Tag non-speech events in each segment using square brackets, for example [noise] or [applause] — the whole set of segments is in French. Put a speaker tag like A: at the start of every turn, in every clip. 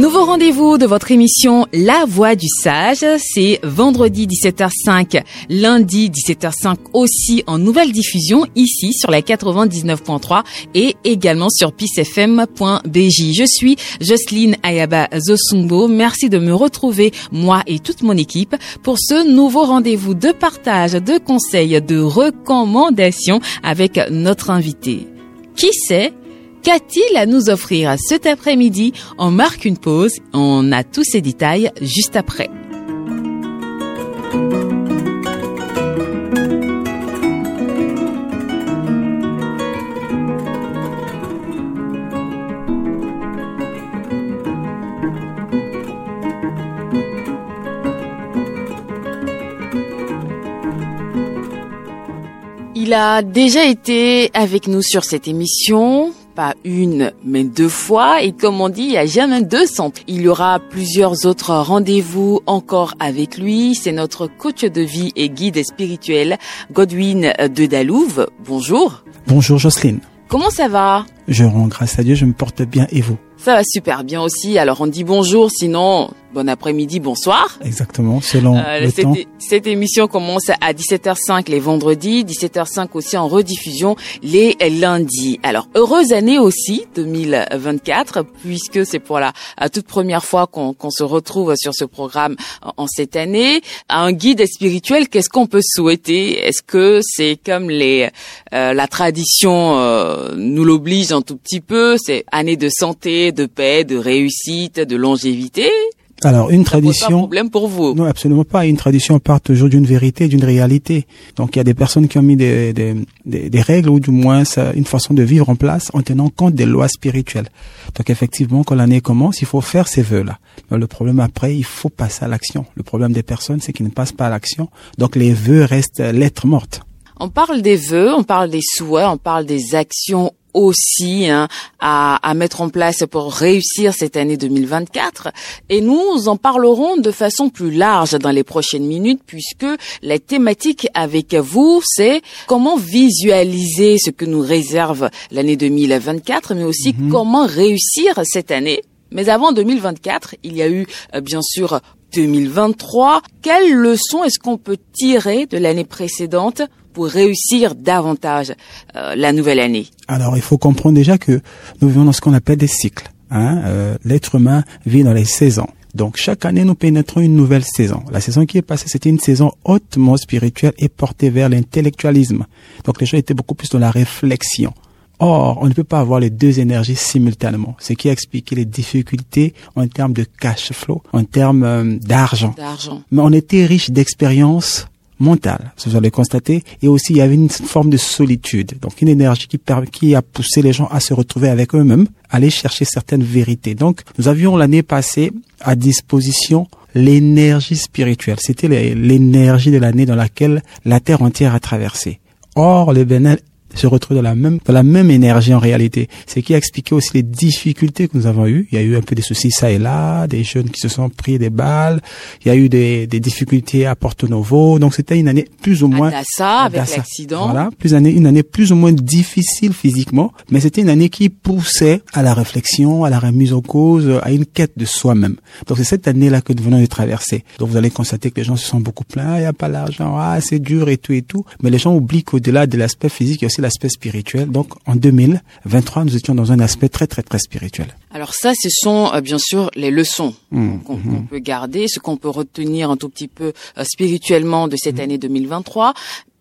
A: Nouveau rendez-vous de votre émission La Voix du Sage, c'est vendredi 17h05, lundi 17h05 aussi en nouvelle diffusion ici sur la 99.3 et également sur pissfm.bj. Je suis Jocelyne Ayaba Zosumbo. Merci de me retrouver, moi et toute mon équipe, pour ce nouveau rendez-vous de partage, de conseils, de recommandations avec notre invité. Qui sait Qu'a-t-il à nous offrir cet après-midi. On marque une pause, on a tous ces détails juste après. Il a déjà été avec nous sur cette émission pas une, mais deux fois. Et comme on dit, il n'y a jamais deux centres. Il y aura plusieurs autres rendez-vous encore avec lui. C'est notre coach de vie et guide spirituel, Godwin de Dalouve. Bonjour.
B: Bonjour Jocelyne.
A: Comment ça va?
B: Je rends grâce à Dieu, je me porte bien et vous?
A: Ça va super bien aussi. Alors on dit bonjour, sinon bon après-midi, bonsoir.
B: Exactement, selon euh, le
A: cette,
B: temps.
A: Cette émission commence à 17h05 les vendredis, 17h05 aussi en rediffusion les lundis. Alors, heureuse année aussi, 2024, puisque c'est pour la, toute première fois qu'on se retrouve sur ce programme en, cette année. Un guide spirituel, qu'est-ce qu'on peut souhaiter? Est-ce que c'est comme les euh, la tradition euh, nous l'oblige un tout petit peu? C'est année de santé, de paix, de réussite, de longévité
B: alors, une tradition. Pas
A: problème pour vous.
B: Non, absolument pas. Une tradition part toujours d'une vérité, d'une réalité. Donc, il y a des personnes qui ont mis des, des, des, règles ou du moins une façon de vivre en place en tenant compte des lois spirituelles. Donc, effectivement, quand l'année commence, il faut faire ces vœux-là. Mais le problème après, il faut passer à l'action. Le problème des personnes, c'est qu'ils ne passent pas à l'action. Donc, les vœux restent lettres mortes.
A: On parle des vœux, on parle des souhaits, on parle des actions aussi hein, à, à, mettre en place pour réussir cette année 2024. Et nous en parlerons de façon plus large dans les prochaines minutes puisque la thématique avec vous, c'est comment visualiser ce que nous réserve l'année 2024, mais aussi mhm. comment réussir cette année. Mais avant 2024, il y a eu euh, bien sûr 2023. Quelles leçons est-ce qu'on peut tirer de l'année précédente? Pour réussir davantage euh, la nouvelle année
B: Alors, il faut comprendre déjà que nous vivons dans ce qu'on appelle des cycles. Hein? Euh, L'être humain vit dans les saisons. Donc chaque année, nous pénétrons une nouvelle saison. La saison qui est passée, c'était une saison hautement spirituelle et portée vers l'intellectualisme. Donc les gens étaient beaucoup plus dans la réflexion. Or, on ne peut pas avoir les deux énergies simultanément, ce qui a expliqué les difficultés en termes de cash flow, en termes euh, d'argent. Mais on était riche d'expériences mentale, vous allez constater, et aussi il y avait une forme de solitude, donc une énergie qui, qui a poussé les gens à se retrouver avec eux-mêmes, aller chercher certaines vérités. Donc nous avions l'année passée à disposition l'énergie spirituelle, c'était l'énergie de l'année dans laquelle la Terre entière a traversé. Or, le Bénin se retrouve dans la même dans la même énergie en réalité. Ce qui a expliqué aussi les difficultés que nous avons eues. Il y a eu un peu de soucis ça et là, des jeunes qui se sont pris des balles. Il y a eu des, des difficultés à Porto Novo. Donc c'était une année plus ou moins.
A: À ça avec l'accident.
B: Voilà, plus année, une année plus ou moins difficile physiquement, mais c'était une année qui poussait à la réflexion, à la remise en cause, à une quête de soi-même. Donc c'est cette année-là que nous venons de traverser. Donc vous allez constater que les gens se sont beaucoup plaints. Il n'y a pas l'argent, ah c'est dur et tout et tout. Mais les gens oublient qu'au-delà de l'aspect physique, il y a aussi l'aspect spirituel. Donc en 2023, nous étions dans un aspect très très très spirituel.
A: Alors ça, ce sont euh, bien sûr les leçons mmh, qu'on mmh. peut garder, ce qu'on peut retenir un tout petit peu euh, spirituellement de cette mmh. année 2023.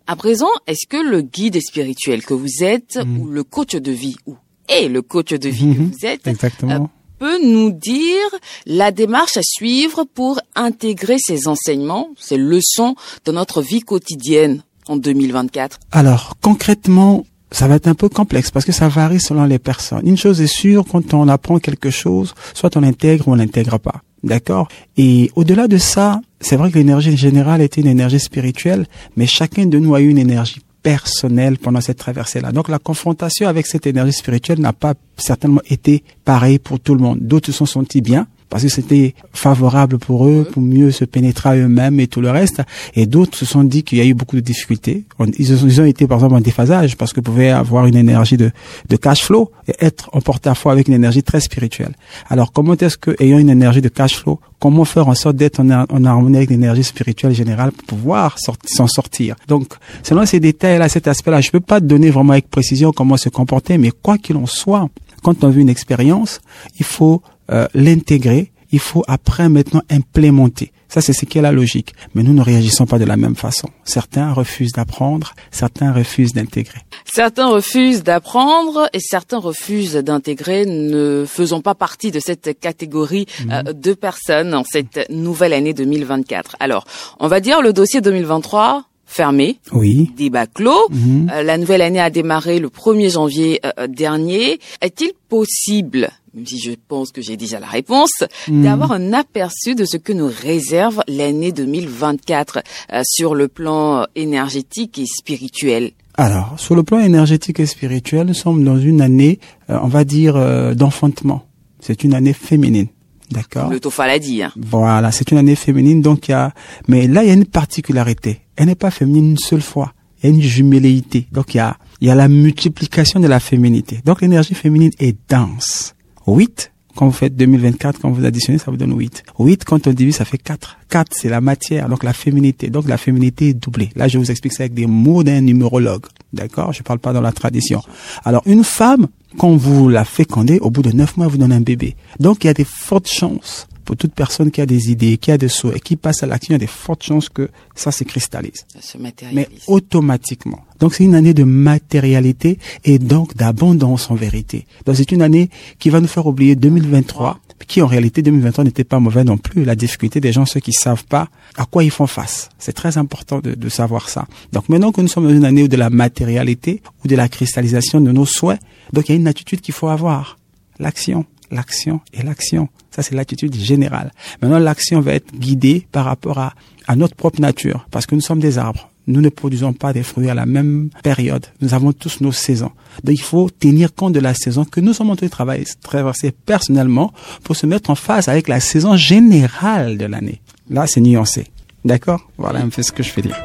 A: À présent, est-ce que le guide spirituel que vous êtes ou le coach de vie ou et le coach de vie que vous êtes
B: Exactement. Euh,
A: peut nous dire la démarche à suivre pour intégrer ces enseignements, ces leçons dans notre vie quotidienne? En 2024
B: Alors, concrètement, ça va être un peu complexe parce que ça varie selon les personnes. Une chose est sûre, quand on apprend quelque chose, soit on l'intègre ou on l'intègre pas. D'accord? Et au-delà de ça, c'est vrai que l'énergie générale était une énergie spirituelle, mais chacun de nous a eu une énergie personnelle pendant cette traversée-là. Donc la confrontation avec cette énergie spirituelle n'a pas certainement été pareille pour tout le monde. D'autres se sont sentis bien, parce que c'était favorable pour eux, pour mieux se pénétrer à eux-mêmes et tout le reste. Et d'autres se sont dit qu'il y a eu beaucoup de difficultés. Ils ont été par exemple en déphasage parce que pouvaient avoir une énergie de, de cash flow et être en porte-à-faux avec une énergie très spirituelle. Alors comment est-ce que, ayant une énergie de cash flow, comment faire en sorte d'être en, harmonie avec l'énergie spirituelle générale pour pouvoir s'en sortir? Donc, selon ces détails-là, cet aspect-là, je peux pas te donner vraiment avec précision comment se comporter, mais quoi qu'il en soit, quand on vit une expérience, il faut euh, l'intégrer, il faut après maintenant implémenter. Ça, c'est ce qui est la logique. Mais nous ne réagissons pas de la même façon. Certains refusent d'apprendre, certains refusent d'intégrer.
A: Certains refusent d'apprendre et certains refusent d'intégrer, ne faisons pas partie de cette catégorie euh, mhm. de personnes en cette nouvelle année 2024. Alors, on va dire le dossier 2023, fermé.
B: Oui.
A: Débat clos. Mhm. Euh, la nouvelle année a démarré le 1er janvier euh, dernier. Est-il possible, même si je pense que j'ai déjà la réponse, mhm. d'avoir un aperçu de ce que nous réserve l'année 2024 euh, sur le plan énergétique et spirituel?
B: Alors, sur le plan énergétique et spirituel, nous sommes dans une année, on va dire, d'enfantement. C'est une année féminine. D'accord.
A: Le Tofa l'a dit. Hein.
B: Voilà, c'est une année féminine, donc il y a. Mais là, il y a une particularité. Elle n'est pas féminine une seule fois. Il y a une jumelléité. Donc il y a, il y a la multiplication de la féminité. Donc l'énergie féminine est dense. 8, quand vous faites 2024, quand vous additionnez, ça vous donne 8. 8, quand on divise, ça fait 4. 4, c'est la matière, donc la féminité. Donc la féminité est doublée. Là, je vous explique ça avec des mots d'un numérologue. D'accord? Je parle pas dans la tradition. Alors, une femme, quand vous la fécondez, au bout de 9 mois, elle vous donne un bébé. Donc, il y a des fortes chances pour toute personne qui a des idées, qui a des souhaits, qui passe à l'action, il y a des fortes chances que ça se cristallise.
A: Ça se matérialise.
B: Mais automatiquement. Donc c'est une année de matérialité et donc d'abondance en vérité. Donc c'est une année qui va nous faire oublier 2023, qui en réalité 2023 n'était pas mauvais non plus. La difficulté des gens, ceux qui savent pas à quoi ils font face. C'est très important de, de savoir ça. Donc maintenant que nous sommes dans une année de la matérialité ou de la cristallisation de nos souhaits, donc il y a une attitude qu'il faut avoir. L'action l'action et l'action. Ça, c'est l'attitude générale. Maintenant, l'action va être guidée par rapport à, à notre propre nature, parce que nous sommes des arbres. Nous ne produisons pas des fruits à la même période. Nous avons tous nos saisons. Donc, il faut tenir compte de la saison que nous sommes en train de travailler, traverser personnellement pour se mettre en face avec la saison générale de l'année. Là, c'est nuancé. D'accord? Voilà un peu ce que je fais dire.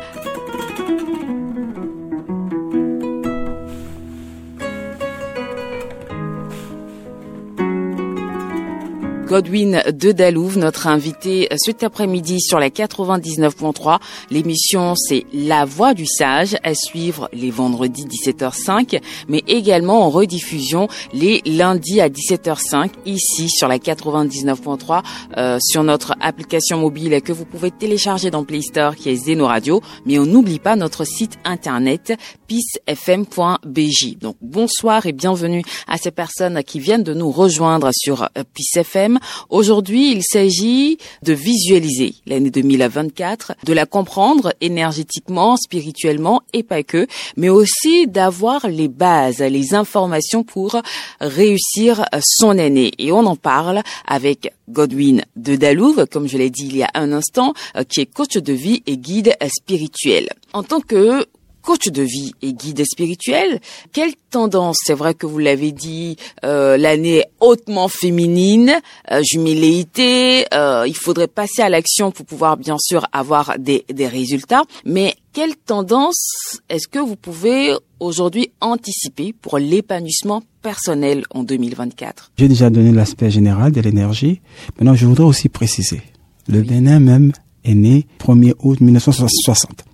A: Godwin de Dalouve, notre invité euh, cet après-midi sur la 99.3. L'émission, c'est La Voix du Sage, à suivre les vendredis 17h05, mais également en rediffusion les lundis à 17h05, ici sur la 99.3, euh, sur notre application mobile que vous pouvez télécharger dans Play Store, qui est Zeno Radio, mais on n'oublie pas notre site internet peacefm.bj. Donc bonsoir et bienvenue à ces personnes qui viennent de nous rejoindre sur euh, Peace FM. Aujourd'hui, il s'agit de visualiser l'année 2024, de la comprendre énergétiquement, spirituellement et pas que, mais aussi d'avoir les bases, les informations pour réussir son année. Et on en parle avec Godwin de Dalouve, comme je l'ai dit il y a un instant, euh, qui est coach de vie et guide spirituel. En tant que coach de vie et guide spirituel. Quelle tendance, c'est vrai que vous l'avez dit, euh, l'année hautement féminine, euh, euh, il faudrait passer à l'action pour pouvoir bien sûr avoir des, des résultats, mais quelle tendance est-ce que vous pouvez aujourd'hui anticiper pour l'épanouissement personnel en 2024
B: J'ai déjà donné l'aspect général de l'énergie. Maintenant, je voudrais aussi préciser. Le Bénin même est né 1er août 1960.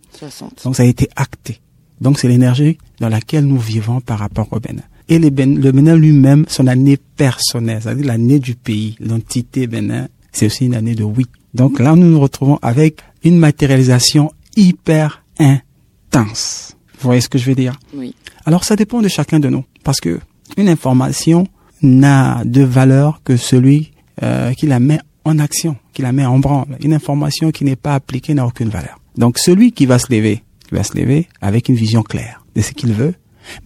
B: Donc ça a été acté. Donc c'est l'énergie dans laquelle nous vivons par rapport au Bénin. Et le Bénin lui-même, son année personnelle, c'est-à-dire l'année du pays, l'entité Bénin, c'est aussi une année de oui. Donc là, nous nous retrouvons avec une matérialisation hyper intense. Vous voyez ce que je veux dire?
A: Oui.
B: Alors ça dépend de chacun de nous, parce que une information n'a de valeur que celui euh, qui la met en action, qui la met en branle. Une information qui n'est pas appliquée n'a aucune valeur. Donc celui qui va se lever, il va se lever avec une vision claire de ce qu'il veut,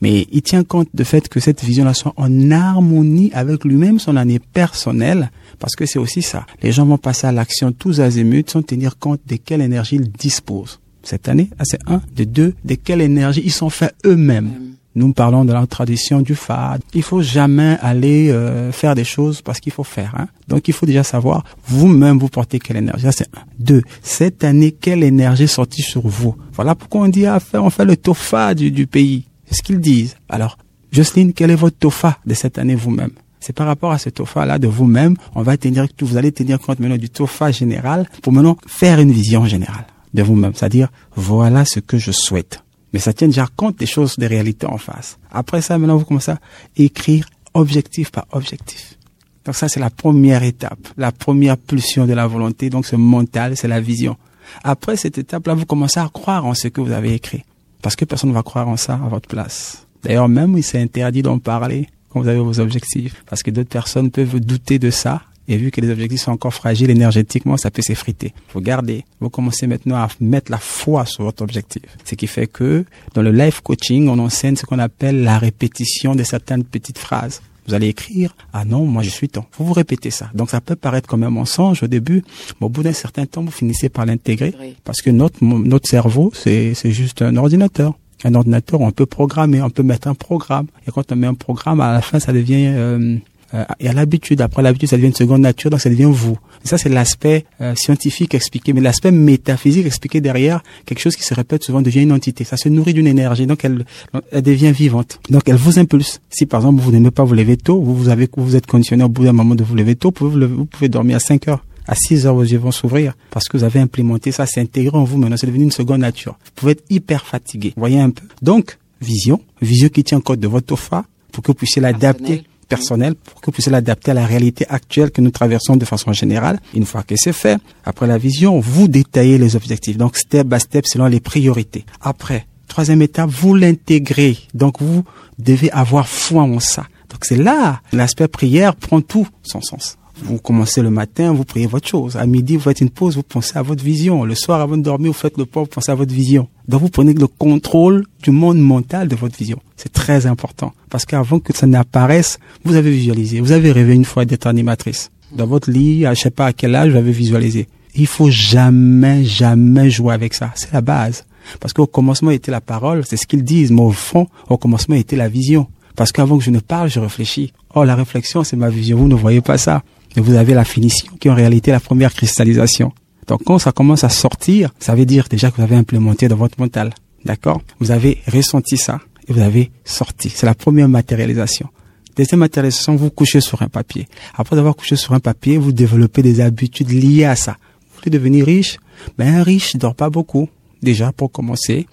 B: mais il tient compte du fait que cette vision-là soit en harmonie avec lui-même, son année personnelle, parce que c'est aussi ça. Les gens vont passer à l'action tous azimuts sans tenir compte de quelle énergie ils disposent. Cette année, ah, c'est un, de deux, de quelle énergie ils sont faits eux-mêmes. Nous parlons de la tradition du fad. Il faut jamais aller euh, faire des choses parce qu'il faut faire. Hein. Donc il faut déjà savoir vous-même vous portez quelle énergie. c'est un. Deux, cette année quelle énergie sortit sur vous? Voilà pourquoi on dit ah, on fait le tofa du, du pays. C'est ce qu'ils disent. Alors Jocelyne, quel est votre tofa de cette année vous-même? C'est par rapport à ce tofa-là de vous-même, on va tenir, vous allez tenir compte maintenant du tofa général pour maintenant faire une vision générale de vous-même. C'est-à-dire, voilà ce que je souhaite. Mais ça tient déjà compte des choses, des réalités en face. Après ça, maintenant, vous commencez à écrire objectif par objectif. Donc ça, c'est la première étape, la première pulsion de la volonté. Donc ce mental, c'est la vision. Après cette étape-là, vous commencez à croire en ce que vous avez écrit. Parce que personne ne va croire en ça à votre place. D'ailleurs, même, il s'est interdit d'en parler quand vous avez vos objectifs. Parce que d'autres personnes peuvent douter de ça et vu que les objectifs sont encore fragiles énergétiquement, ça peut s'effriter. Faut garder. Vous commencez maintenant à mettre la foi sur votre objectif. Ce qui fait que dans le life coaching, on enseigne ce qu'on appelle la répétition de certaines petites phrases. Vous allez écrire, ah non, moi je suis temps. Vous vous répétez ça. Donc ça peut paraître comme un mensonge au début, mais au bout d'un certain temps, vous finissez par l'intégrer parce que notre, notre cerveau, c'est, c'est juste un ordinateur un ordinateur, on peut programmer, on peut mettre un programme. Et quand on met un programme, à la fin, ça devient euh, euh, et à l'habitude. Après l'habitude, ça devient une seconde nature, donc ça devient vous. Ça, c'est l'aspect euh, scientifique expliqué, mais l'aspect métaphysique expliqué derrière, quelque chose qui se répète souvent devient une entité. Ça se nourrit d'une énergie, donc elle, elle devient vivante. Donc elle vous impulse. Si par exemple vous n'aimez pas vous lever tôt, vous, vous avez, vous êtes conditionné au bout d'un moment de vous lever tôt, vous pouvez, vous pouvez dormir à 5 heures à 6 heures, vos yeux vont s'ouvrir parce que vous avez implémenté ça, c'est intégré en vous maintenant, c'est devenu une seconde nature. Vous pouvez être hyper fatigué, voyez un peu. Donc, vision, vision qui tient compte de votre OFA pour que vous puissiez l'adapter personnel pour que vous puissiez l'adapter à la réalité actuelle que nous traversons de façon générale. Une fois que c'est fait, après la vision, vous détaillez les objectifs. Donc, step by step, selon les priorités. Après, troisième étape, vous l'intégrez. Donc, vous devez avoir foi en ça. Donc, c'est là, l'aspect prière prend tout son sens. Vous commencez le matin, vous priez votre chose. À midi, vous faites une pause, vous pensez à votre vision. Le soir, avant de dormir, vous faites le pas, vous pensez à votre vision. Donc, vous prenez le contrôle du monde mental de votre vision. C'est très important. Parce qu'avant que ça n'apparaisse, vous avez visualisé. Vous avez rêvé une fois d'être animatrice. Dans votre lit, à je sais pas à quel âge, vous avez visualisé. Il faut jamais, jamais jouer avec ça. C'est la base. Parce qu'au commencement était la parole, c'est ce qu'ils disent, mais au fond, au commencement était la vision. Parce qu'avant que je ne parle, je réfléchis. Oh, la réflexion, c'est ma vision. Vous ne voyez pas ça et vous avez la finition qui est en réalité la première cristallisation. Donc quand ça commence à sortir, ça veut dire déjà que vous avez implémenté dans votre mental. D'accord? Vous avez ressenti ça et vous avez sorti. C'est la première matérialisation. Deuxième matérialisation, vous couchez sur un papier. Après avoir couché sur un papier, vous développez des habitudes liées à ça. Vous voulez devenir riche? Ben un riche ne dort pas beaucoup. Déjà pour commencer.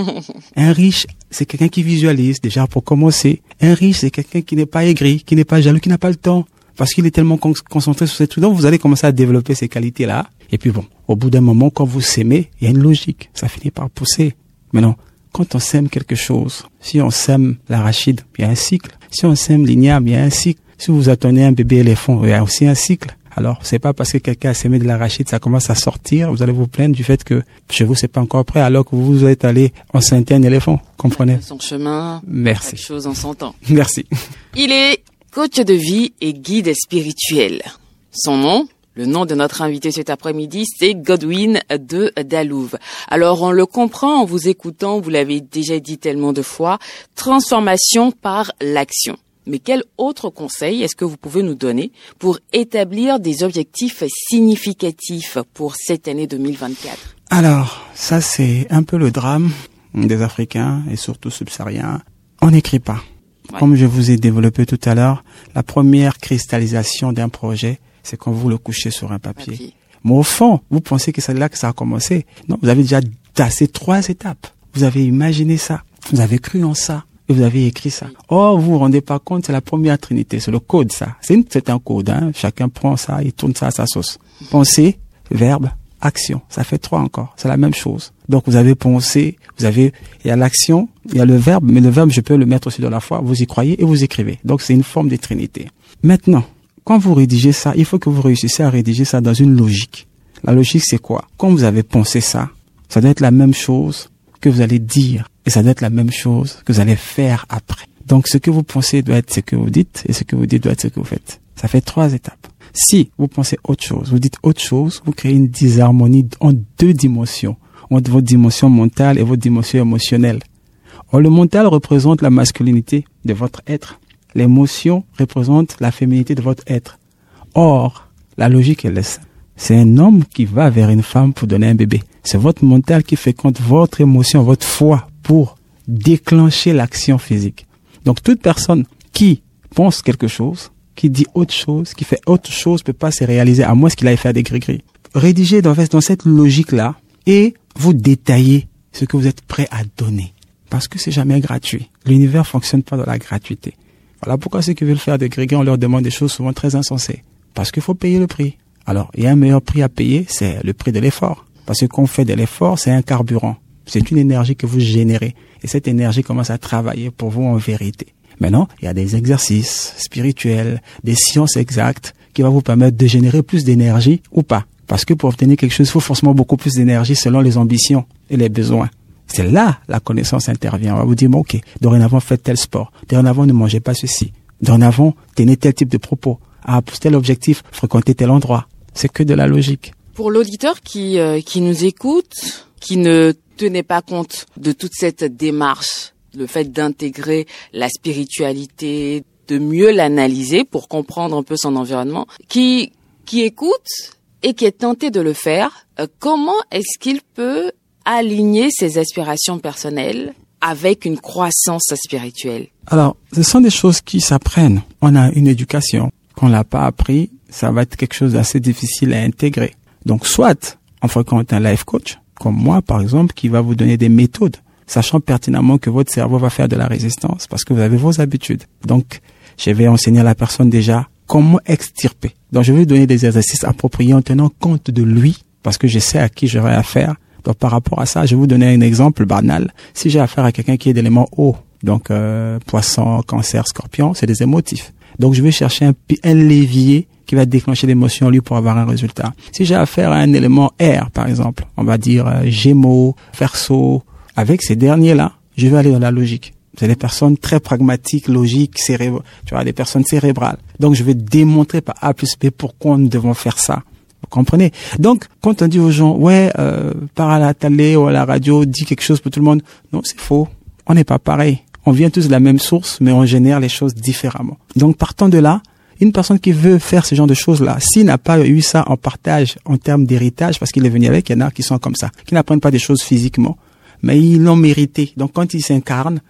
B: [laughs] un riche, c'est quelqu'un qui visualise. Déjà pour commencer. Un riche, c'est quelqu'un qui n'est pas aigri, qui n'est pas jaloux, qui n'a pas le temps parce qu'il est tellement concentré sur ces trucs. Donc, vous allez commencer à développer ces qualités-là. Et puis bon, au bout d'un moment, quand vous s'aimez, il y a une logique. Ça finit par pousser. Maintenant, quand on sème quelque chose, si on sème l'arachide, il y a un cycle. Si on sème l'igname, il y a un cycle. Si vous attendez un bébé éléphant, il y a aussi un cycle. Alors, c'est pas parce que quelqu'un a sémé de l'arachide, ça commence à sortir, vous allez vous plaindre du fait que chez vous, c'est pas encore prêt, alors que vous êtes allé enceinter un éléphant. Comprenez?
A: Son chemin.
B: Merci.
A: Chose en son temps.
B: Merci.
A: Il est coach de vie et guide spirituel. Son nom, le nom de notre invité cet après-midi, c'est Godwin de Dalouve. Alors, on le comprend en vous écoutant, vous l'avez déjà dit tellement de fois, transformation par l'action. Mais quel autre conseil est-ce que vous pouvez nous donner pour établir des objectifs significatifs pour cette année 2024
B: Alors, ça c'est un peu le drame des Africains et surtout subsahariens. On n'écrit pas. Comme je vous ai développé tout à l'heure, la première cristallisation d'un projet, c'est quand vous le couchez sur un papier. Mais au fond, vous pensez que c'est là que ça a commencé. Non, vous avez déjà tassé trois étapes. Vous avez imaginé ça. Vous avez cru en ça. Et vous avez écrit ça. Oh, vous vous rendez pas compte, c'est la première trinité. C'est le code, ça. C'est un code, hein. Chacun prend ça et tourne ça à sa sauce. Pensée, verbe, action. Ça fait trois encore. C'est la même chose. Donc vous avez pensé, vous avez, il y a l'action, il y a le verbe, mais le verbe, je peux le mettre aussi dans la foi. Vous y croyez et vous écrivez. Donc c'est une forme de trinité. Maintenant, quand vous rédigez ça, il faut que vous réussissiez à rédiger ça dans une logique. La logique, c'est quoi? Quand vous avez pensé ça, ça doit être la même chose que vous allez dire. Et ça doit être la même chose que vous allez faire après. Donc ce que vous pensez doit être ce que vous dites et ce que vous dites doit être ce que vous faites. Ça fait trois étapes. Si vous pensez autre chose, vous dites autre chose, vous créez une disharmonie en deux dimensions, entre votre dimension mentale et votre dimension émotionnelle. Or, le mental représente la masculinité de votre être. L'émotion représente la féminité de votre être. Or, la logique est laisse. C'est un homme qui va vers une femme pour donner un bébé. C'est votre mental qui fait compte votre émotion, votre foi pour déclencher l'action physique. Donc toute personne qui pense quelque chose, qui dit autre chose, qui fait autre chose, peut pas se réaliser à moins qu'il aille faire des gris-gris. Rédigez dans, dans cette logique-là et vous détaillez ce que vous êtes prêt à donner. Parce que c'est jamais gratuit. L'univers fonctionne pas dans la gratuité. Voilà pourquoi ceux qui veulent faire des gris-gris, on leur demande des choses souvent très insensées. Parce qu'il faut payer le prix. Alors, il y a un meilleur prix à payer, c'est le prix de l'effort. Parce que quand on fait de l'effort, c'est un carburant. C'est une énergie que vous générez. Et cette énergie commence à travailler pour vous en vérité. Maintenant, il y a des exercices spirituels, des sciences exactes qui vont vous permettre de générer plus d'énergie ou pas. Parce que pour obtenir quelque chose, il faut forcément beaucoup plus d'énergie selon les ambitions et les besoins. C'est là la connaissance intervient. On va vous dire, ok, dorénavant faites tel sport. Dorénavant ne mangez pas ceci. Dorénavant tenez tel type de propos. Ah, pour tel objectif, fréquentez tel endroit. C'est que de la logique.
A: Pour l'auditeur qui, euh, qui nous écoute, qui ne tenait pas compte de toute cette démarche, le fait d'intégrer la spiritualité, de mieux l'analyser pour comprendre un peu son environnement, qui, qui écoute et qui est tenté de le faire, euh, comment est-ce qu'il peut aligner ses aspirations personnelles avec une croissance spirituelle?
B: Alors, ce sont des choses qui s'apprennent. On a une éducation qu'on l'a pas appris, ça va être quelque chose d'assez difficile à intégrer. Donc, soit on fréquente un life coach, comme moi par exemple, qui va vous donner des méthodes, sachant pertinemment que votre cerveau va faire de la résistance parce que vous avez vos habitudes. Donc, je vais enseigner à la personne déjà comment extirper. Donc, je vais lui donner des exercices appropriés en tenant compte de lui parce que je sais à qui j'aurai affaire. Donc, par rapport à ça, je vais vous donner un exemple banal. Si j'ai affaire à quelqu'un qui est d'élément haut, donc euh, poisson, cancer, scorpion, c'est des émotifs. Donc, je vais chercher un, un levier qui va déclencher l'émotion lui pour avoir un résultat. Si j'ai affaire à un élément air, par exemple, on va dire euh, Gémeaux, Verseau, avec ces derniers-là, je vais aller dans la logique. C'est des personnes très pragmatiques, logiques, cérébrales, tu vois, des personnes cérébrales. Donc, je vais démontrer par A plus B pourquoi nous devons faire ça. Vous comprenez? Donc, quand on dit aux gens, ouais, euh, par à la télé ou à la radio, dis quelque chose pour tout le monde, non, c'est faux. On n'est pas pareil. On vient tous de la même source, mais on génère les choses différemment. Donc, partant de là, une personne qui veut faire ce genre de choses-là, s'il n'a pas eu ça en partage en termes d'héritage, parce qu'il est venu avec, il y en a qui sont comme ça, qui n'apprennent pas des choses physiquement, mais ils l'ont mérité. Donc quand il s'incarne,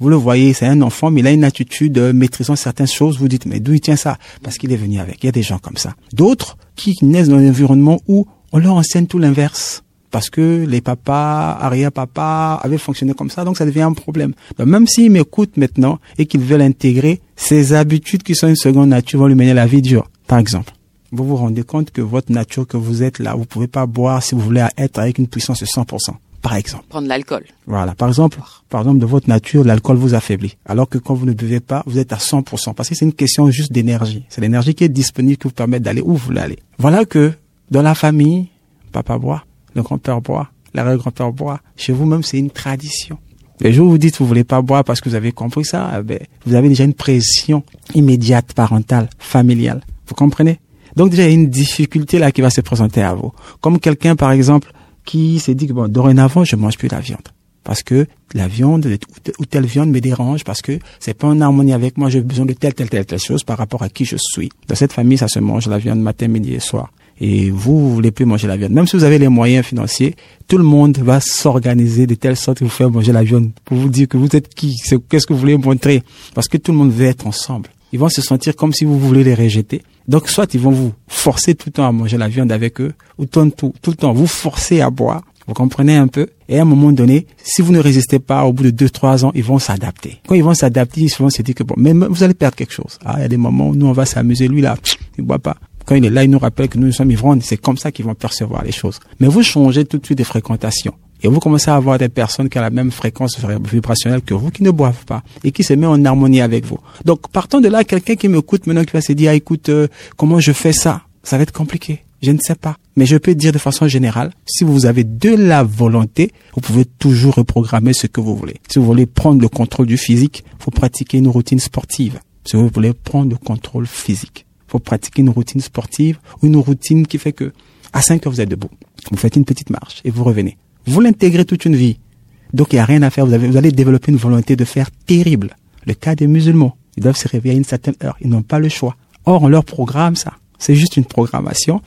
B: vous le voyez, c'est un enfant, mais il a une attitude euh, maîtrisant certaines choses. Vous dites, mais d'où il tient ça? Parce qu'il est venu avec. Il y a des gens comme ça. D'autres qui naissent dans un environnement où on leur enseigne tout l'inverse parce que les papas, arrière-papas avaient fonctionné comme ça, donc ça devient un problème. Donc même s'ils m'écoutent maintenant et qu'ils veulent intégrer, ces habitudes qui sont une seconde nature vont lui mener la vie dure. Par exemple, vous vous rendez compte que votre nature que vous êtes là, vous pouvez pas boire si vous voulez être avec une puissance de 100%. Par exemple.
A: Prendre l'alcool.
B: Voilà. Par exemple, par exemple, de votre nature, l'alcool vous affaiblit. Alors que quand vous ne buvez pas, vous êtes à 100%. Parce que c'est une question juste d'énergie. C'est l'énergie qui est disponible qui vous permet d'aller où vous voulez aller. Voilà que dans la famille, papa boit, le grand-père boit, l'arrière-grand-père boit. Chez vous-même, c'est une tradition. Les jours où vous dites que vous voulez pas boire parce que vous avez compris ça, eh ben, vous avez déjà une pression immédiate, parentale, familiale. Vous comprenez? Donc déjà, il y a une difficulté là qui va se présenter à vous. Comme quelqu'un, par exemple, qui s'est dit que bon, dorénavant, je mange plus la viande. Parce que la viande ou telle viande me dérange parce que c'est pas en harmonie avec moi, j'ai besoin de telle, telle, telle, telle chose par rapport à qui je suis. Dans cette famille, ça se mange la viande matin, midi et soir et vous, vous voulez plus manger la viande. Même si vous avez les moyens financiers, tout le monde va s'organiser de telle sorte que vous faire manger la viande pour vous dire que vous êtes qui, qu'est-ce que vous voulez montrer. Parce que tout le monde veut être ensemble. Ils vont se sentir comme si vous voulez les rejeter. Donc, soit ils vont vous forcer tout le temps à manger la viande avec eux, ou tout, le temps vous forcer à boire. Vous comprenez un peu? Et à un moment donné, si vous ne résistez pas, au bout de deux, trois ans, ils vont s'adapter. Quand ils vont s'adapter, ils vont se dire que bon, mais vous allez perdre quelque chose. Ah, il y a des moments où nous, on va s'amuser. Lui, là, il boit pas quand il est là, il nous rappelle que nous sommes ivrognes. C'est comme ça qu'ils vont percevoir les choses. Mais vous changez tout de suite de fréquentation. Et vous commencez à avoir des personnes qui ont la même fréquence vibrationnelle que vous, qui ne boivent pas et qui se met en harmonie avec vous. Donc, partant de là, quelqu'un qui m'écoute maintenant, qui va se dire, ah, écoute, euh, comment je fais ça? Ça va être compliqué. Je ne sais pas. Mais je peux dire de façon générale, si vous avez de la volonté, vous pouvez toujours reprogrammer ce que vous voulez. Si vous voulez prendre le contrôle du physique, faut pratiquer une routine sportive. Si vous voulez prendre le contrôle physique faut pratiquer une routine sportive ou une routine qui fait que à 5 heures vous êtes debout. Vous faites une petite marche et vous revenez. Vous l'intégrez toute une vie. Donc il n'y a rien à faire. Vous, avez, vous allez développer une volonté de faire terrible. Le cas des musulmans, ils doivent se réveiller à une certaine heure. Ils n'ont pas le choix. Or, on leur programme ça. C'est juste une programmation.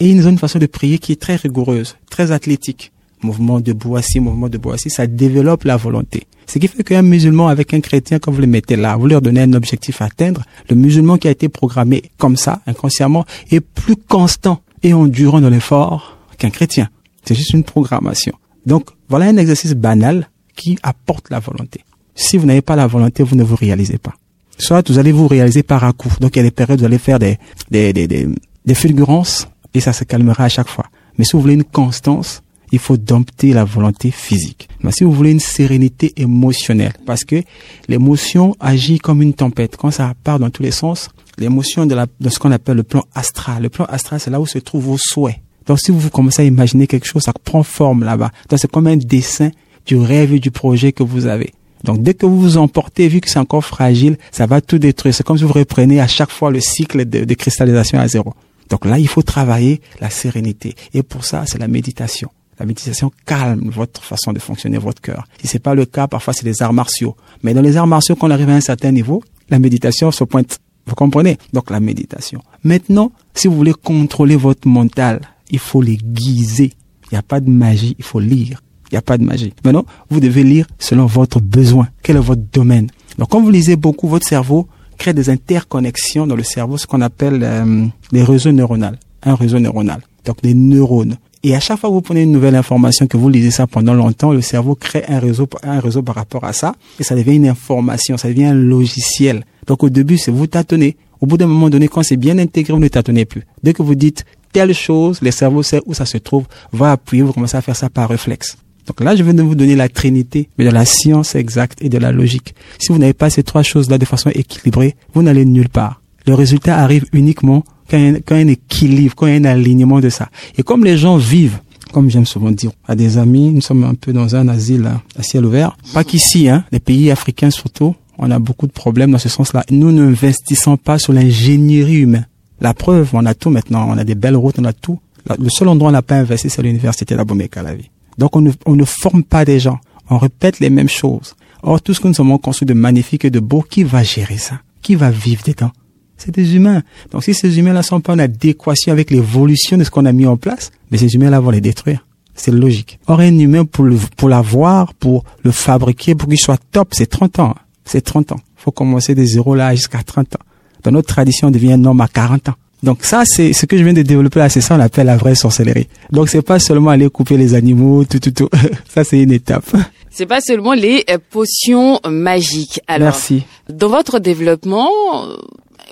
B: Et ils ont une façon de prier qui est très rigoureuse, très athlétique. Mouvement de Boissy, mouvement de Boissy, ça développe la volonté. Ce qui fait qu'un musulman avec un chrétien, quand vous le mettez là, vous leur donnez un objectif à atteindre, le musulman qui a été programmé comme ça, inconsciemment, est plus constant et endurant dans l'effort qu'un chrétien. C'est juste une programmation. Donc, voilà un exercice banal qui apporte la volonté. Si vous n'avez pas la volonté, vous ne vous réalisez pas. Soit vous allez vous réaliser par à coup. Donc, il y a des périodes où vous allez faire des, des, des, des, des fulgurances et ça se calmera à chaque fois. Mais si vous voulez une constance, il faut dompter la volonté physique. Mais si vous voulez une sérénité émotionnelle, parce que l'émotion agit comme une tempête. Quand ça part dans tous les sens, l'émotion de, la, de ce qu'on appelle le plan astral. Le plan astral, c'est là où se trouvent vos souhaits. Donc si vous commencez à imaginer quelque chose, ça prend forme là-bas. Donc c'est comme un dessin du rêve et du projet que vous avez. Donc dès que vous vous emportez, vu que c'est encore fragile, ça va tout détruire. C'est comme si vous reprenez à chaque fois le cycle de, de cristallisation à zéro. Donc là, il faut travailler la sérénité. Et pour ça, c'est la méditation. La méditation calme votre façon de fonctionner, votre cœur. Si c'est pas le cas, parfois c'est les arts martiaux. Mais dans les arts martiaux, quand on arrive à un certain niveau, la méditation se pointe. Vous comprenez? Donc la méditation. Maintenant, si vous voulez contrôler votre mental, il faut l'aiguiser. Il n'y a pas de magie, il faut lire. Il n'y a pas de magie. Maintenant, vous devez lire selon votre besoin. Quel est votre domaine? Donc quand vous lisez beaucoup, votre cerveau crée des interconnexions dans le cerveau, ce qu'on appelle euh, les réseaux neuronaux. Un réseau neuronal. Donc des neurones. Et à chaque fois que vous prenez une nouvelle information, que vous lisez ça pendant longtemps, le cerveau crée un réseau, un réseau par rapport à ça, et ça devient une information, ça devient un logiciel. Donc au début, c'est vous tâtonnez. Au bout d'un moment donné, quand c'est bien intégré, vous ne tâtonnez plus. Dès que vous dites telle chose, le cerveau sait où ça se trouve, va appuyer, vous commencez à faire ça par réflexe. Donc là, je viens de vous donner la trinité de la science exacte et de la logique. Si vous n'avez pas ces trois choses-là de façon équilibrée, vous n'allez nulle part. Le résultat arrive uniquement quand il, y a, quand y a un équilibre, quand il y a un alignement de ça. Et comme les gens vivent, comme j'aime souvent dire à des amis, nous sommes un peu dans un asile à ciel ouvert. Pas qu'ici, hein, les pays africains surtout, on a beaucoup de problèmes dans ce sens-là. Nous n'investissons pas sur l'ingénierie humaine. La preuve, on a tout maintenant, on a des belles routes, on a tout. Le seul endroit où on n'a pas investi, c'est l'université de la Bomeka, la vie. Donc on ne, on ne forme pas des gens, on répète les mêmes choses. Or, tout ce que nous avons construit de magnifique et de beau, qui va gérer ça? Qui va vivre dedans? C'est des humains. Donc si ces humains-là sont pas en adéquation avec l'évolution de ce qu'on a mis en place, mais ces humains-là vont les détruire. C'est logique. Or, un humain, pour pour l'avoir, pour le fabriquer, pour qu'il soit top, c'est 30 ans. C'est 30 ans. Faut commencer de zéro là jusqu'à 30 ans. Dans notre tradition, on devient un homme à 40 ans. Donc ça, c'est ce que je viens de développer là, c'est ça on appelle la vraie sorcellerie. Donc c'est pas seulement aller couper les animaux, tout, tout, tout. [laughs] ça c'est une étape.
A: C'est pas seulement les potions magiques. Alors,
B: Merci.
A: Dans votre développement,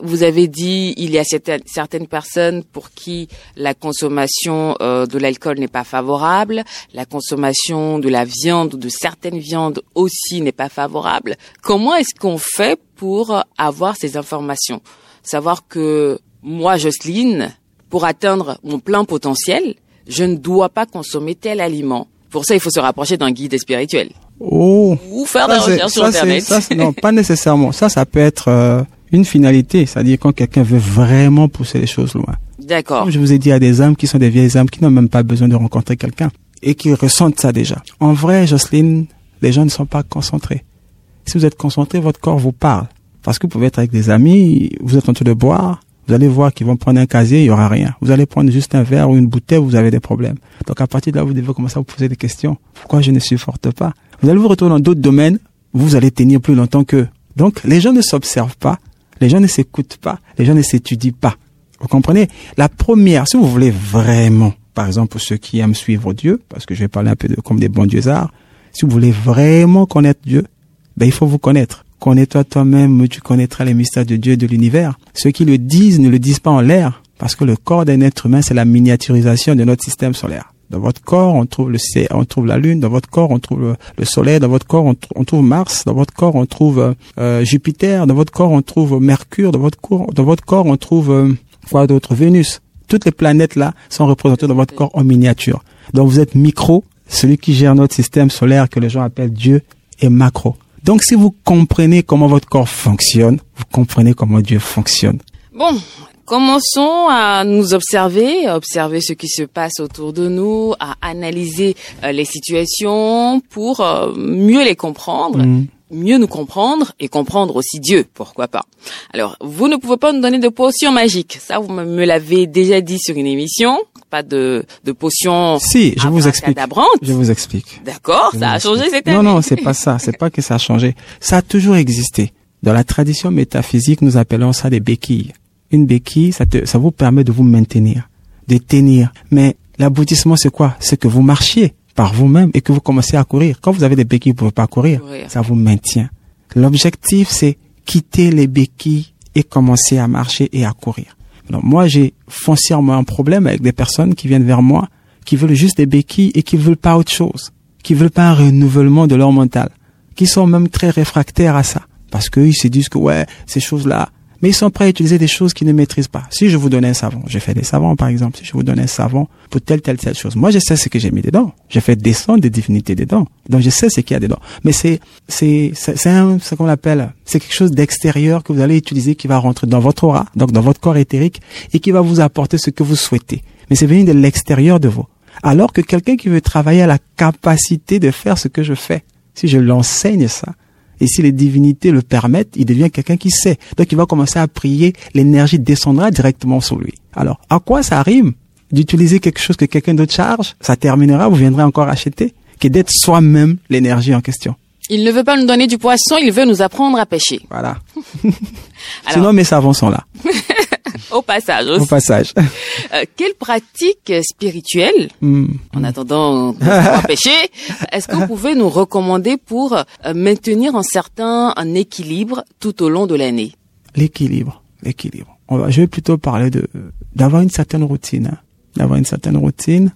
A: vous avez dit il y a certaines personnes pour qui la consommation euh, de l'alcool n'est pas favorable, la consommation de la viande ou de certaines viandes aussi n'est pas favorable. Comment est-ce qu'on fait pour avoir ces informations? Savoir que moi, Jocelyne, pour atteindre mon plein potentiel, je ne dois pas consommer tel aliment. Pour ça, il faut se rapprocher d'un guide spirituel.
B: Oh.
A: Ou faire des recherches sur Internet.
B: Ça, non, pas nécessairement. Ça, ça peut être euh, une finalité, c'est-à-dire quand quelqu'un veut vraiment pousser les choses loin.
A: D'accord.
B: Comme je vous ai dit, il y a des âmes qui sont des vieilles âmes qui n'ont même pas besoin de rencontrer quelqu'un et qui ressentent ça déjà. En vrai, Jocelyne, les gens ne sont pas concentrés. Si vous êtes concentré, votre corps vous parle. Parce que vous pouvez être avec des amis, vous êtes en train de boire, vous allez voir qu'ils vont prendre un casier, il y aura rien. Vous allez prendre juste un verre ou une bouteille, vous avez des problèmes. Donc à partir de là, vous devez commencer à vous poser des questions. Pourquoi je ne supporte pas? Vous allez vous retrouver dans d'autres domaines, vous allez tenir plus longtemps qu'eux. Donc les gens ne s'observent pas, les gens ne s'écoutent pas, les gens ne s'étudient pas. Vous comprenez? La première, si vous voulez vraiment, par exemple pour ceux qui aiment suivre Dieu, parce que je vais parler un peu de, comme des bons dieux-arts, si vous voulez vraiment connaître Dieu, ben il faut vous connaître. Connais-toi toi-même, tu connaîtras les mystères de Dieu et de l'univers. Ceux qui le disent ne le disent pas en l'air, parce que le corps d'un être humain, c'est la miniaturisation de notre système solaire. Dans votre corps, on trouve le on trouve la Lune. Dans votre corps, on trouve le, le Soleil. Dans votre corps, on, trouve Mars. Dans votre corps, on trouve euh, Jupiter. Dans votre corps, on trouve Mercure. Dans votre corps, dans votre corps, on trouve euh, quoi d'autre? Vénus. Toutes les planètes là sont représentées dans votre corps en miniature. Donc vous êtes micro. Celui qui gère notre système solaire que les gens appellent Dieu est macro. Donc si vous comprenez comment votre corps fonctionne, vous comprenez comment Dieu fonctionne.
A: Bon, Commençons à nous observer, à observer ce qui se passe autour de nous, à analyser euh, les situations pour euh, mieux les comprendre.
B: Mm.
A: mieux nous comprendre et comprendre aussi Dieu, pourquoi pas. Alors, vous ne pouvez pas nous donner de potions magiques. Ça, vous me l'avez déjà dit sur une émission. Pas de, de potions.
B: Si, je vous explique. Je vous explique.
A: D'accord, ça a changé cette année.
B: Non, non, c'est pas ça. C'est pas que ça a changé. Ça a toujours existé. Dans la tradition métaphysique, nous appelons ça des béquilles. Une béquille, ça, te, ça vous permet de vous maintenir, de tenir. Mais l'aboutissement, c'est quoi? C'est que vous marchiez par vous-même et que vous commencez à courir. Quand vous avez des béquilles, vous pouvez pas courir.
A: Courir.
B: Ça vous maintient. L'objectif, c'est quitter les béquilles et commencer à marcher et à courir. Alors, moi, j'ai foncièrement un problème avec des personnes qui viennent vers moi, qui veulent juste des béquilles et qui veulent pas autre chose, qui veulent pas un renouvellement de leur mental, qui sont même très réfractaires à ça, parce qu'ils se disent que ouais, ces choses-là, mais ils sont prêts à utiliser des choses qu'ils ne maîtrisent pas. Si je vous donnais un savon, j'ai fait des savons par exemple, si je vous donnais un savon pour telle, telle, telle chose, moi je sais ce que j'ai mis dedans. J'ai fait descendre des divinités dedans. Donc je sais ce qu'il y a dedans. Mais c'est, c'est, c'est, un, c'est qu'on appelle, c'est quelque chose d'extérieur que vous allez utiliser qui va rentrer dans votre aura, donc dans votre corps éthérique et qui va vous apporter ce que vous souhaitez. Mais c'est venu de l'extérieur de vous. Alors que quelqu'un qui veut travailler à la capacité de faire ce que je fais, si je l'enseigne ça, et si les divinités le permettent, il devient quelqu'un qui sait. Donc il va commencer à prier, l'énergie descendra directement sur lui. Alors, à quoi ça rime d'utiliser quelque chose que quelqu'un d'autre charge? Ça terminera, vous viendrez encore acheter, que d'être soi-même l'énergie en question.
A: Il ne veut pas nous donner du poisson, il veut nous apprendre à pêcher.
B: Voilà. [laughs] [laughs]
A: Alors,
B: Sinon, mes savons sont là, [laughs]
A: au passage,
B: au passage.
A: euh, quelle pratique spirituelle,
B: Hmm.
A: en attendant de [laughs] est-ce que vous pouvez nous recommander pour euh, maintenir un certain un équilibre tout au long de l'année?
B: L'équilibre, l'équilibre. On va, je vais plutôt parler de d'avoir une certaine routine, hein. d'avoir une certaine routine.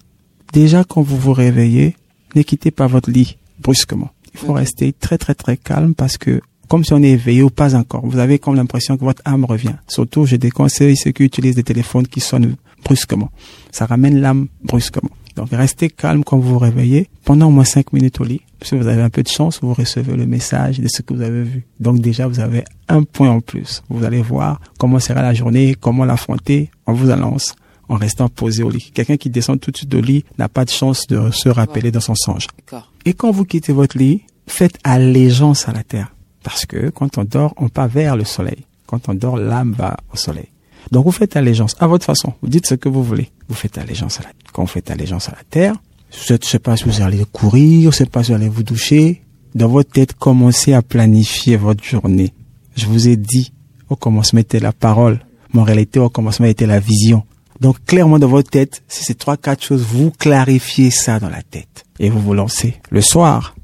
B: Déjà, quand vous vous réveillez, ne quittez pas votre lit brusquement. Il faut rester très très très calme parce que comme si on est éveillé ou pas encore, vous avez comme l'impression que votre âme revient. Surtout, je déconseille ceux qui utilisent des téléphones qui sonnent brusquement. Ça ramène l'âme brusquement. Donc, restez calme quand vous vous réveillez pendant au moins cinq minutes au lit. Si vous avez un peu de chance, vous recevez le message de ce que vous avez vu. Donc, déjà, vous avez un point en plus. Vous allez voir comment sera la journée, comment l'affronter. On vous annonce en restant posé au lit. Quelqu'un qui descend tout de suite au lit n'a pas de chance de se rappeler dans son songe. Et quand vous quittez votre lit, faites allégeance à la terre. Parce que quand on dort, on part vers le soleil. Quand on dort, l'âme va au soleil. Donc vous faites allégeance à votre façon. Vous dites ce que vous voulez. Vous faites allégeance à la Quand vous faites allégeance à la terre, je ne sais pas si vous allez courir, je ne sais pas si vous allez vous doucher. Dans votre tête, commencez à planifier votre journée. Je vous ai dit, au commencement était la parole. En réalité, au commencement était la vision. Donc clairement dans votre tête, c'est trois, quatre choses, vous clarifiez ça dans la tête. Et vous vous lancez. Le soir,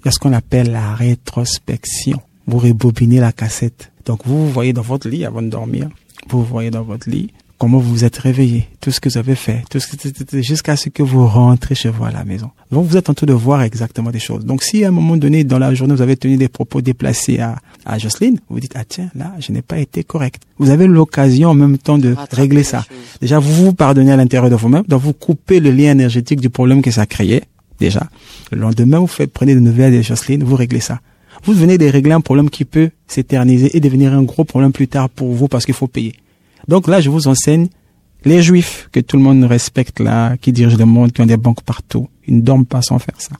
B: il y a ce qu'on appelle la rétrospection. Vous rebobinez la cassette. Donc vous vous voyez dans votre lit avant de dormir. Vous vous voyez dans votre lit comment vous vous êtes réveillé, tout ce que vous avez fait, tout ce que jusqu'à ce que vous rentrez chez vous à la maison. Donc vous êtes en train de voir exactement des choses. Donc si à un moment donné dans la journée vous avez tenu des propos déplacés à, à Jocelyne, vous dites ah tiens là je n'ai pas été correct. Vous avez l'occasion en même temps de
A: Rattraper
B: régler ça. Déjà vous vous pardonnez à l'intérieur de vous-même, donc vous coupez le lien énergétique du problème que ça créait déjà. Le lendemain vous faites prenez de nouvelles de Jocelyne, vous réglez ça. Vous venez de régler un problème qui peut s'éterniser et devenir un gros problème plus tard pour vous parce qu'il faut payer. Donc là, je vous enseigne les juifs que tout le monde respecte là, qui dirigent le monde, qui ont des banques partout. Ils ne dorment pas sans faire ça.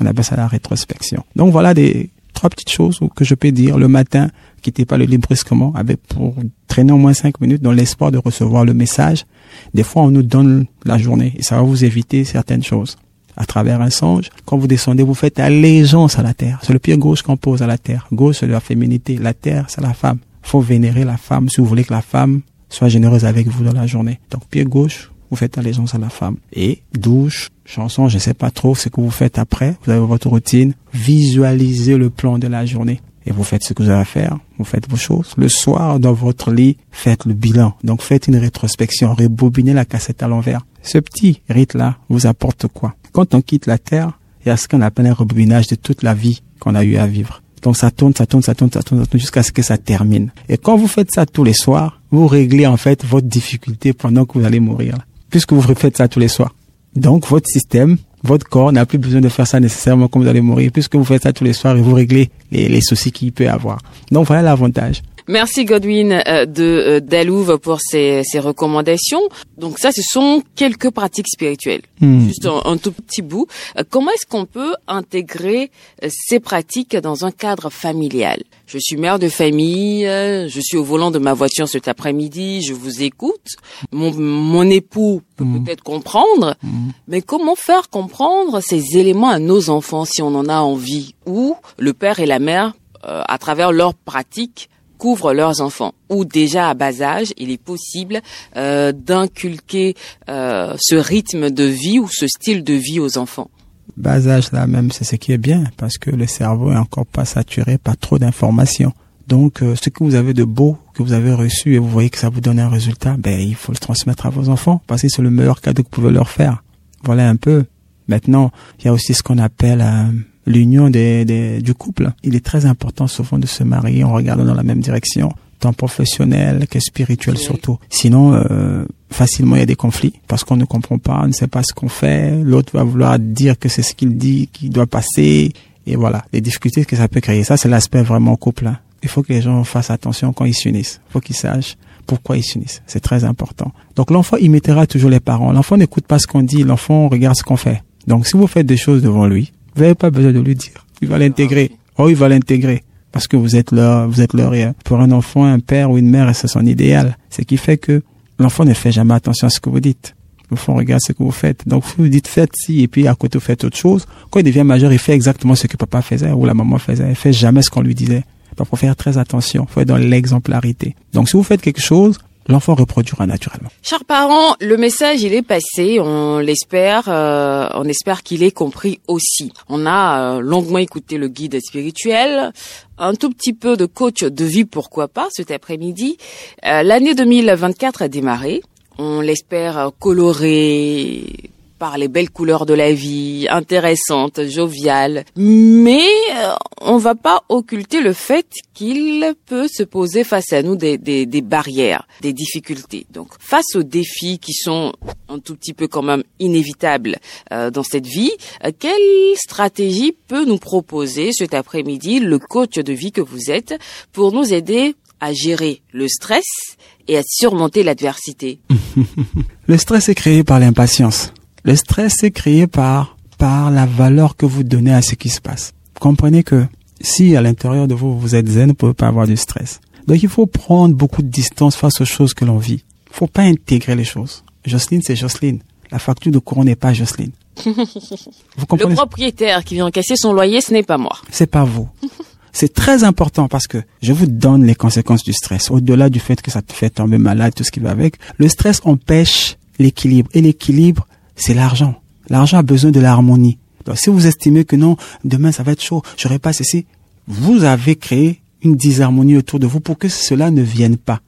B: On appelle ça la rétrospection. Donc voilà des trois petites choses que je peux dire le matin. Quittez pas le lit brusquement avec pour traîner au moins cinq minutes dans l'espoir de recevoir le message. Des fois, on nous donne la journée et ça va vous éviter certaines choses. À travers un songe, quand vous descendez, vous faites allégeance à la terre. C'est le pied gauche qu'on pose à la terre. Gauche, c'est la féminité. La terre, c'est la femme. Faut vénérer la femme si vous voulez que la femme soit généreuse avec vous dans la journée. Donc, pied gauche, vous faites allégeance à la femme. Et douche, chanson, je sais pas trop ce que vous faites après. Vous avez votre routine. Visualisez le plan de la journée. Et vous faites ce que vous avez à faire. Vous faites vos choses. Le soir, dans votre lit, faites le bilan. Donc, faites une rétrospection. Rebobinez la cassette à l'envers. Ce petit rite-là vous apporte quoi? Quand on quitte la terre, il y a ce qu'on appelle un rebobinage de toute la vie qu'on a eu à vivre. Donc ça tourne, ça tourne, ça tourne, ça tourne, ça tourne jusqu'à ce que ça termine. Et quand vous faites ça tous les soirs, vous réglez en fait votre difficulté pendant que vous allez mourir. Puisque vous faites ça tous les soirs. Donc votre système, votre corps n'a plus besoin de faire ça nécessairement quand vous allez mourir, puisque vous faites ça tous les soirs et vous réglez les, les soucis qu'il peut avoir. Donc voilà l'avantage.
A: Merci Godwin euh, de euh, Dalouve pour ces, ces, recommandations. Donc ça, ce sont quelques pratiques spirituelles. Hmm. Juste un, tout petit bout. Euh, comment est-ce qu'on peut intégrer ces pratiques dans un cadre familial? Je suis mère de famille, je suis au volant de ma voiture cet après-midi, je vous écoute. Mon, mon époux peut hmm. peut-être comprendre, hmm. mais comment faire comprendre ces éléments à nos enfants si on en a envie? Ou le père et la mère, à travers leurs pratiques, couvrent leurs enfants ou déjà à bas âge, il est possible euh, d'inculquer euh, ce rythme de vie ou ce style de vie aux enfants.
B: Bas âge là même, c'est ce qui est bien parce que le cerveau est encore pas saturé par trop d'informations. Donc, euh, ce que vous avez de beau, que vous avez reçu et vous voyez que ça vous donne un résultat, ben il faut le transmettre à vos enfants parce que c'est le meilleur cadeau que vous pouvez leur faire. Voilà un peu. Maintenant, il y a aussi ce qu'on appelle l'union des, des, du couple. Il est très important souvent de se marier en regardant dans la même direction, tant professionnel que spirituel surtout. Sinon, euh, facilement il y a des conflits parce qu'on ne comprend pas, on ne sait pas ce qu'on fait. L'autre va vouloir dire que c'est ce qu'il dit qui doit passer. Et voilà, les difficultés que ça peut créer. Ça, c'est l'aspect vraiment couple. Hein. Il faut que les gens fassent attention quand ils s'unissent. Il faut qu'ils sachent pourquoi ils s'unissent. C'est très important. Donc l'enfant imitera toujours les parents. L'enfant n'écoute pas ce qu'on dit, l'enfant regarde ce qu'on fait. Donc si vous faites des choses devant lui, vous n'avez pas besoin de lui dire. Il va l'intégrer. Oh, il va l'intégrer. Parce que vous êtes là, vous êtes rien. Pour un enfant, un père ou une mère, c'est son idéal. Ce qui fait que l'enfant ne fait jamais attention à ce que vous dites. L'enfant regarde ce que vous faites. Donc, vous dites faites ci et puis à côté vous faites autre chose. Quand il devient majeur, il fait exactement ce que papa faisait ou la maman faisait. Il fait jamais ce qu'on lui disait. Il faut faire très attention. Il faut être dans l'exemplarité. Donc, si vous faites quelque chose, l'enfant reproduira naturellement.
A: Chers parents, le message il est passé, on l'espère, euh, on espère qu'il est compris aussi. On a euh, longuement écouté le guide spirituel, un tout petit peu de coach de vie pourquoi pas cet après-midi. Euh, l'année 2024 a démarré. On l'espère coloré, par les belles couleurs de la vie, intéressante, joviale. Mais euh, on va pas occulter le fait qu'il peut se poser face à nous des, des, des, barrières, des difficultés. Donc face aux défis qui sont un tout petit peu quand même inévitables euh, dans cette vie, euh, quelle stratégie peut nous proposer cet après-midi le coach de vie que vous êtes pour nous aider à gérer le stress et à surmonter l'adversité? [laughs]
B: Le stress est créé par l'impatience. Le stress est créé par, par la valeur que vous donnez à ce qui se passe. comprenez que si à l'intérieur de vous, vous êtes zen, vous ne pouvez pas avoir du stress. Donc il faut prendre beaucoup de distance face aux choses que l'on vit. Il faut pas intégrer les choses. Jocelyne, c'est Jocelyne. La facture de courant n'est pas Jocelyne. [laughs]
A: vous comprenez? Le propriétaire qui vient casser son loyer, ce n'est pas moi.
B: C'est pas vous. [laughs] C'est très important parce que je vous donne les conséquences du stress. Au-delà du fait que ça te fait tomber malade, tout ce qui va avec, le stress empêche l'équilibre. Et l'équilibre, c'est l'argent. L'argent a besoin de l'harmonie. Donc si vous estimez que non, demain ça va être chaud, j'aurai pas ceci, vous avez créé une disharmonie autour de vous pour que cela ne vienne pas.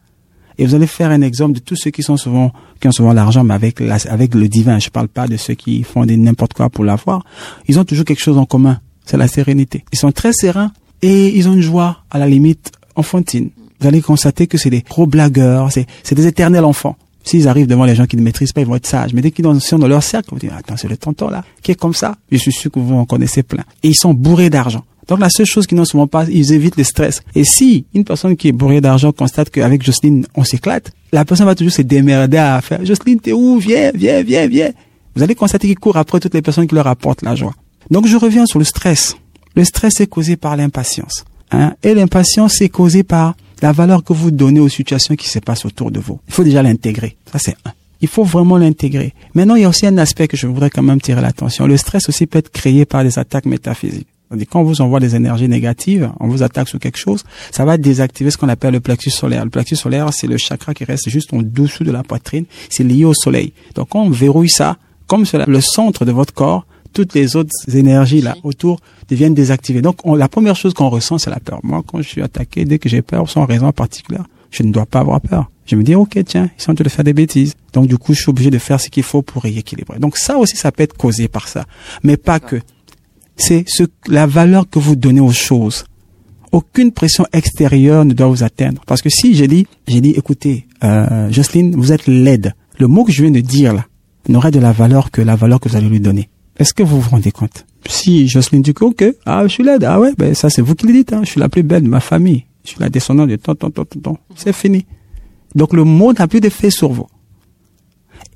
B: Et vous allez faire un exemple de tous ceux qui sont souvent, qui ont souvent l'argent, mais avec avec le divin. Je parle pas de ceux qui font n'importe quoi pour l'avoir. Ils ont toujours quelque chose en commun. C'est la sérénité. Ils sont très sereins et ils ont une joie, à la limite, enfantine. Vous allez constater que c'est des gros blagueurs, c'est des éternels enfants. S'ils arrivent devant les gens qui ne maîtrisent pas, ils vont être sages. Mais dès qu'ils sont dans leur cercle, vous dites, attends, c'est le tonton là, qui est comme ça. Je suis sûr que vous en connaissez plein. Et ils sont bourrés d'argent. Donc la seule chose qu'ils n'ont souvent pas, ils évitent le stress. Et si une personne qui est bourrée d'argent constate qu'avec Jocelyne, on s'éclate, la personne va toujours se démerder à faire, Jocelyne, t'es où? Viens, viens, viens, viens. Vous allez constater qu'ils courent après toutes les personnes qui leur apportent la joie. Donc je reviens sur le stress. Le stress est causé par l'impatience. Hein? Et l'impatience est causée par la valeur que vous donnez aux situations qui se passent autour de vous. Il faut déjà l'intégrer. Ça, c'est un. Il faut vraiment l'intégrer. Maintenant, il y a aussi un aspect que je voudrais quand même tirer l'attention. Le stress aussi peut être créé par des attaques métaphysiques. Quand on vous envoie des énergies négatives, on vous attaque sur quelque chose, ça va désactiver ce qu'on appelle le plexus solaire. Le plexus solaire, c'est le chakra qui reste juste en dessous de la poitrine. C'est lié au soleil. Donc, quand on verrouille ça, comme c'est le centre de votre corps, toutes les autres énergies là autour deviennent désactivées. Donc la première chose qu'on ressent, c'est la peur. Moi, quand je suis attaqué, dès que j'ai peur, sans raison particulière, je ne dois pas avoir peur. Je me dis, ok, tiens, ils sont en train de faire des bêtises. Donc du coup, je suis obligé de faire ce qu'il faut pour rééquilibrer. Donc ça aussi, ça peut être causé par ça. Mais pas que. C'est ce, la valeur que vous donnez aux choses. Aucune pression extérieure ne doit vous atteindre. Parce que si j'ai dit, j'ai dit, écoutez, euh, Jocelyne, vous êtes laide. Le mot que je viens de dire là n'aurait de la valeur que la valeur que vous allez lui donner. Est-ce que vous vous rendez compte? Si Jocelyne dit ok, ah, je suis laide, ah ouais, ben ça c'est vous qui le dites, hein, je suis la plus belle de ma famille. Je suis la descendante de ton, ton, ton, ton, ton. C'est fini. Donc le monde n'a plus d'effet sur vous.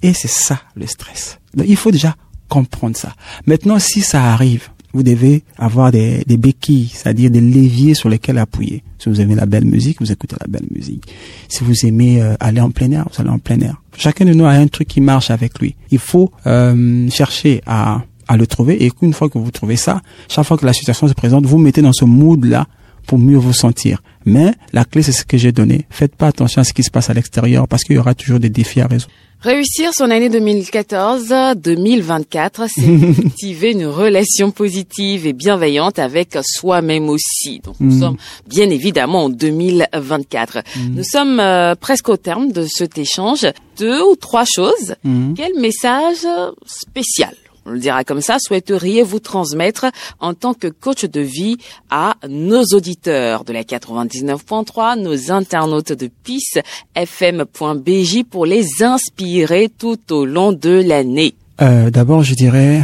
B: Et c'est ça le stress. Donc, il faut déjà comprendre ça. Maintenant, si ça arrive, vous devez avoir des, des béquilles, c'est-à-dire des leviers sur lesquels appuyer. Si vous aimez la belle musique, vous écoutez la belle musique. Si vous aimez euh, aller en plein air, vous allez en plein air. Chacun de nous a un truc qui marche avec lui. Il faut euh, chercher à, à le trouver et une fois que vous trouvez ça, chaque fois que la situation se présente, vous mettez dans ce mood-là pour mieux vous sentir. Mais la clé, c'est ce que j'ai donné. Faites pas attention à ce qui se passe à l'extérieur parce qu'il y aura toujours des défis à résoudre.
A: Réussir son année 2014-2024, c'est [laughs] cultiver une relation positive et bienveillante avec soi-même aussi. Donc nous
B: Mhm.
A: sommes bien évidemment en 2024.
B: Mhm.
A: Nous sommes euh, presque au terme de cet échange. Deux ou trois choses.
B: Mhm.
A: Quel message spécial on le dira comme ça, souhaiteriez-vous transmettre en tant que coach de vie à nos auditeurs de la 99.3, nos internautes de peacefm.bj pour les inspirer tout au long de l'année
B: Euh, D'abord, je dirais,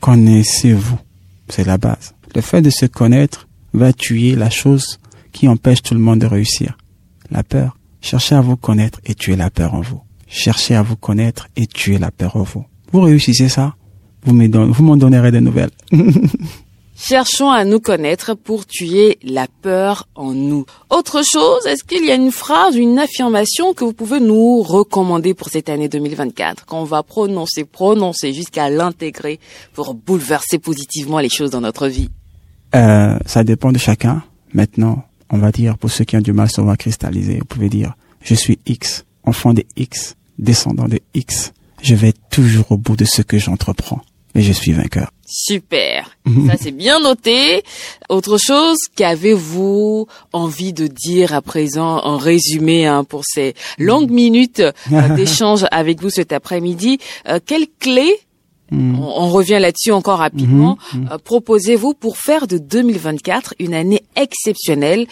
B: connaissez-vous. C'est la base. Le fait de se connaître va tuer la chose qui empêche tout le monde de réussir. La peur. Cherchez à vous connaître et tuez la peur en vous. Cherchez à vous connaître et tuez la peur en vous. Vous réussissez ça, vous m'en donnerez des nouvelles. [laughs]
A: Cherchons à nous connaître pour tuer la peur en nous. Autre chose, est-ce qu'il y a une phrase, une affirmation que vous pouvez nous recommander pour cette année 2024, qu'on va prononcer, prononcer jusqu'à l'intégrer pour bouleverser positivement les choses dans notre vie?
B: Euh, ça dépend de chacun. Maintenant, on va dire, pour ceux qui ont du mal souvent à cristalliser, vous pouvez dire, je suis X, enfant de X, descendant de X. Je vais toujours au bout de ce que j'entreprends. Et je suis vainqueur.
A: Super. [laughs] Ça, c'est bien noté. Autre chose, qu'avez-vous envie de dire à présent en résumé hein, pour ces longues minutes euh, [laughs] d'échange avec vous cet après-midi Euh, Quelle clé
B: Mm.
A: on, on revient là-dessus encore rapidement. euh, Proposez-vous pour faire de 2024 une année exceptionnelle,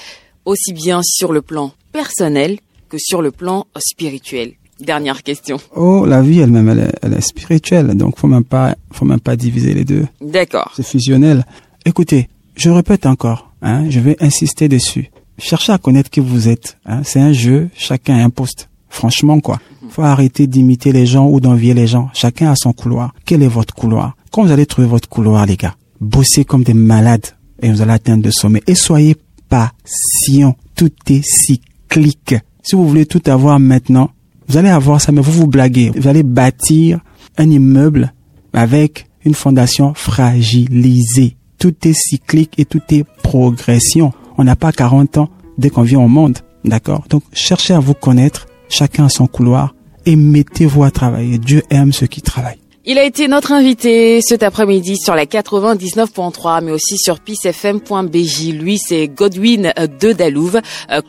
A: aussi bien sur le plan personnel que sur le plan spirituel? Dernière question.
B: Oh, la vie elle-même, elle est, elle est spirituelle. Donc, faut même pas, faut même pas diviser les deux.
A: D'accord.
B: C'est fusionnel. Écoutez, je répète encore, hein, je vais insister dessus. Cherchez à connaître qui vous êtes. Hein. C'est un jeu, chacun a un poste. Franchement, quoi. Faut arrêter d'imiter les gens ou d'envier les gens. Chacun a son couloir. Quel est votre couloir? Quand vous allez trouver votre couloir, les gars, bossez comme des malades et vous allez atteindre le sommet. Et soyez patient. Tout est cyclique. Si vous voulez tout avoir maintenant, vous allez avoir ça, mais vous vous blaguez. Vous allez bâtir un immeuble avec une fondation fragilisée. Tout est cyclique et tout est progression. On n'a pas 40 ans dès qu'on vient au monde. D'accord? Donc, cherchez à vous connaître, chacun a son couloir, et mettez-vous à travailler. Dieu aime ceux qui travaillent.
A: Il a été notre invité cet après-midi sur la 99.3, mais aussi sur peacefm.bj. Lui, c'est Godwin de Dalouve,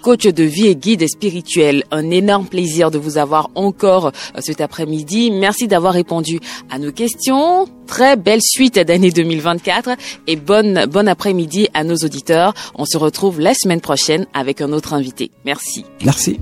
A: coach de vie et guide spirituel. Un énorme plaisir de vous avoir encore euh, cet après-midi. Merci d'avoir répondu à nos questions. Très belle suite d'année 2024 et bonne, bon après-midi à nos auditeurs. On se retrouve la semaine prochaine avec un autre invité. Merci.
B: Merci.